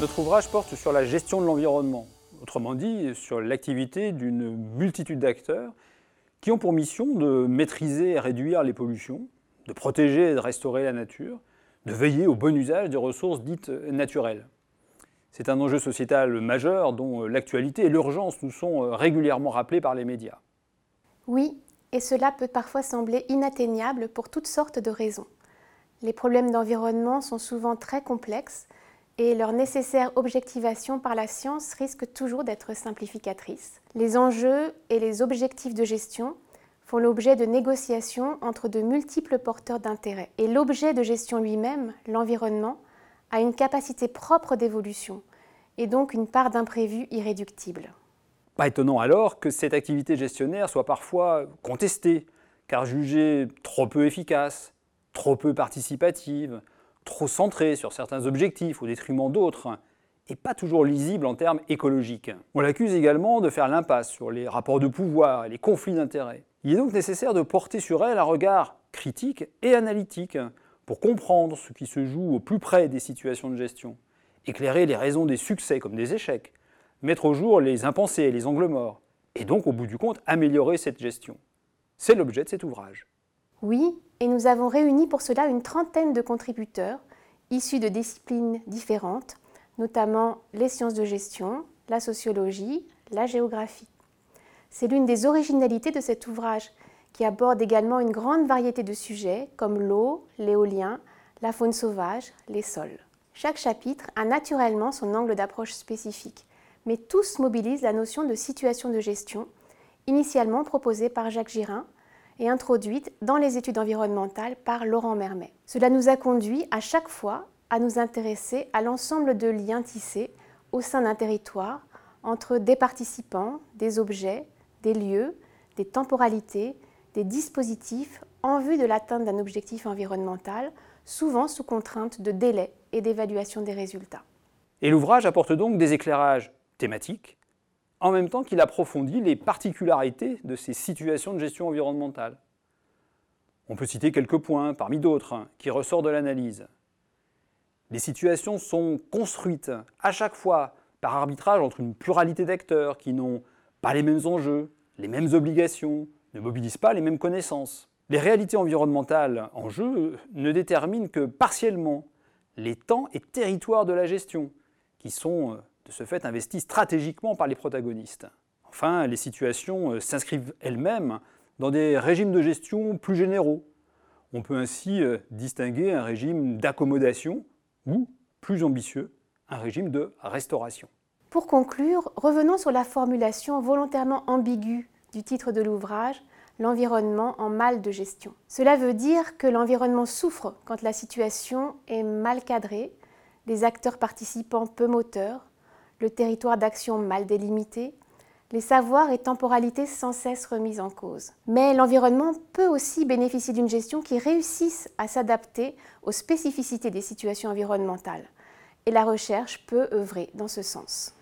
Notre ouvrage porte sur la gestion de l'environnement, autrement dit sur l'activité d'une multitude d'acteurs qui ont pour mission de maîtriser et réduire les pollutions, de protéger et de restaurer la nature, de veiller au bon usage des ressources dites naturelles. C'est un enjeu sociétal majeur dont l'actualité et l'urgence nous sont régulièrement rappelés par les médias. Oui, et cela peut parfois sembler inatteignable pour toutes sortes de raisons. Les problèmes d'environnement sont souvent très complexes et leur nécessaire objectivation par la science risque toujours d'être simplificatrice. Les enjeux et les objectifs de gestion font l'objet de négociations entre de multiples porteurs d'intérêt. Et l'objet de gestion lui-même, l'environnement, a une capacité propre d'évolution et donc une part d'imprévu irréductible. Pas étonnant alors que cette activité gestionnaire soit parfois contestée, car jugée trop peu efficace, trop peu participative, trop centré sur certains objectifs au détriment d'autres, et pas toujours lisible en termes écologiques. On l'accuse également de faire l'impasse sur les rapports de pouvoir et les conflits d'intérêts. Il est donc nécessaire de porter sur elle un regard critique et analytique pour comprendre ce qui se joue au plus près des situations de gestion, éclairer les raisons des succès comme des échecs, mettre au jour les impensés et les angles morts, et donc au bout du compte améliorer cette gestion. C'est l'objet de cet ouvrage. Oui, et nous avons réuni pour cela une trentaine de contributeurs issus de disciplines différentes, notamment les sciences de gestion, la sociologie, la géographie. C'est l'une des originalités de cet ouvrage, qui aborde également une grande variété de sujets comme l'eau, l'éolien, la faune sauvage, les sols. Chaque chapitre a naturellement son angle d'approche spécifique, mais tous mobilisent la notion de situation de gestion, initialement proposée par Jacques Girin, et introduite dans les études environnementales par Laurent Mermet. Cela nous a conduit à chaque fois à nous intéresser à l'ensemble de liens tissés au sein d'un territoire entre des participants, des objets, des lieux, des temporalités, des dispositifs en vue de l'atteinte d'un objectif environnemental, souvent sous contrainte de délai et d'évaluation des résultats. Et l'ouvrage apporte donc des éclairages thématiques, en même temps qu'il approfondit les particularités de ces situations de gestion environnementale. On peut citer quelques points, parmi d'autres, qui ressortent de l'analyse. Les situations sont construites à chaque fois par arbitrage entre une pluralité d'acteurs qui n'ont pas les mêmes enjeux, les mêmes obligations, ne mobilisent pas les mêmes connaissances. Les réalités environnementales en jeu ne déterminent que partiellement les temps et territoires de la gestion, qui sont euh, de ce fait investi stratégiquement par les protagonistes. Enfin, les situations euh, s'inscrivent elles-mêmes dans des régimes de gestion plus généraux. On peut ainsi euh, distinguer un régime d'accommodation ou, plus ambitieux, un régime de restauration. Pour conclure, revenons sur la formulation volontairement ambiguë du titre de l'ouvrage, L'environnement en mal de gestion. Cela veut dire que l'environnement souffre quand la situation est mal cadrée, les acteurs participants peu moteurs, le territoire d'action mal délimité, les savoirs et temporalités sans cesse remis en cause. Mais l'environnement peut aussi bénéficier d'une gestion qui réussisse à s'adapter aux spécificités des situations environnementales. Et la recherche peut œuvrer dans ce sens.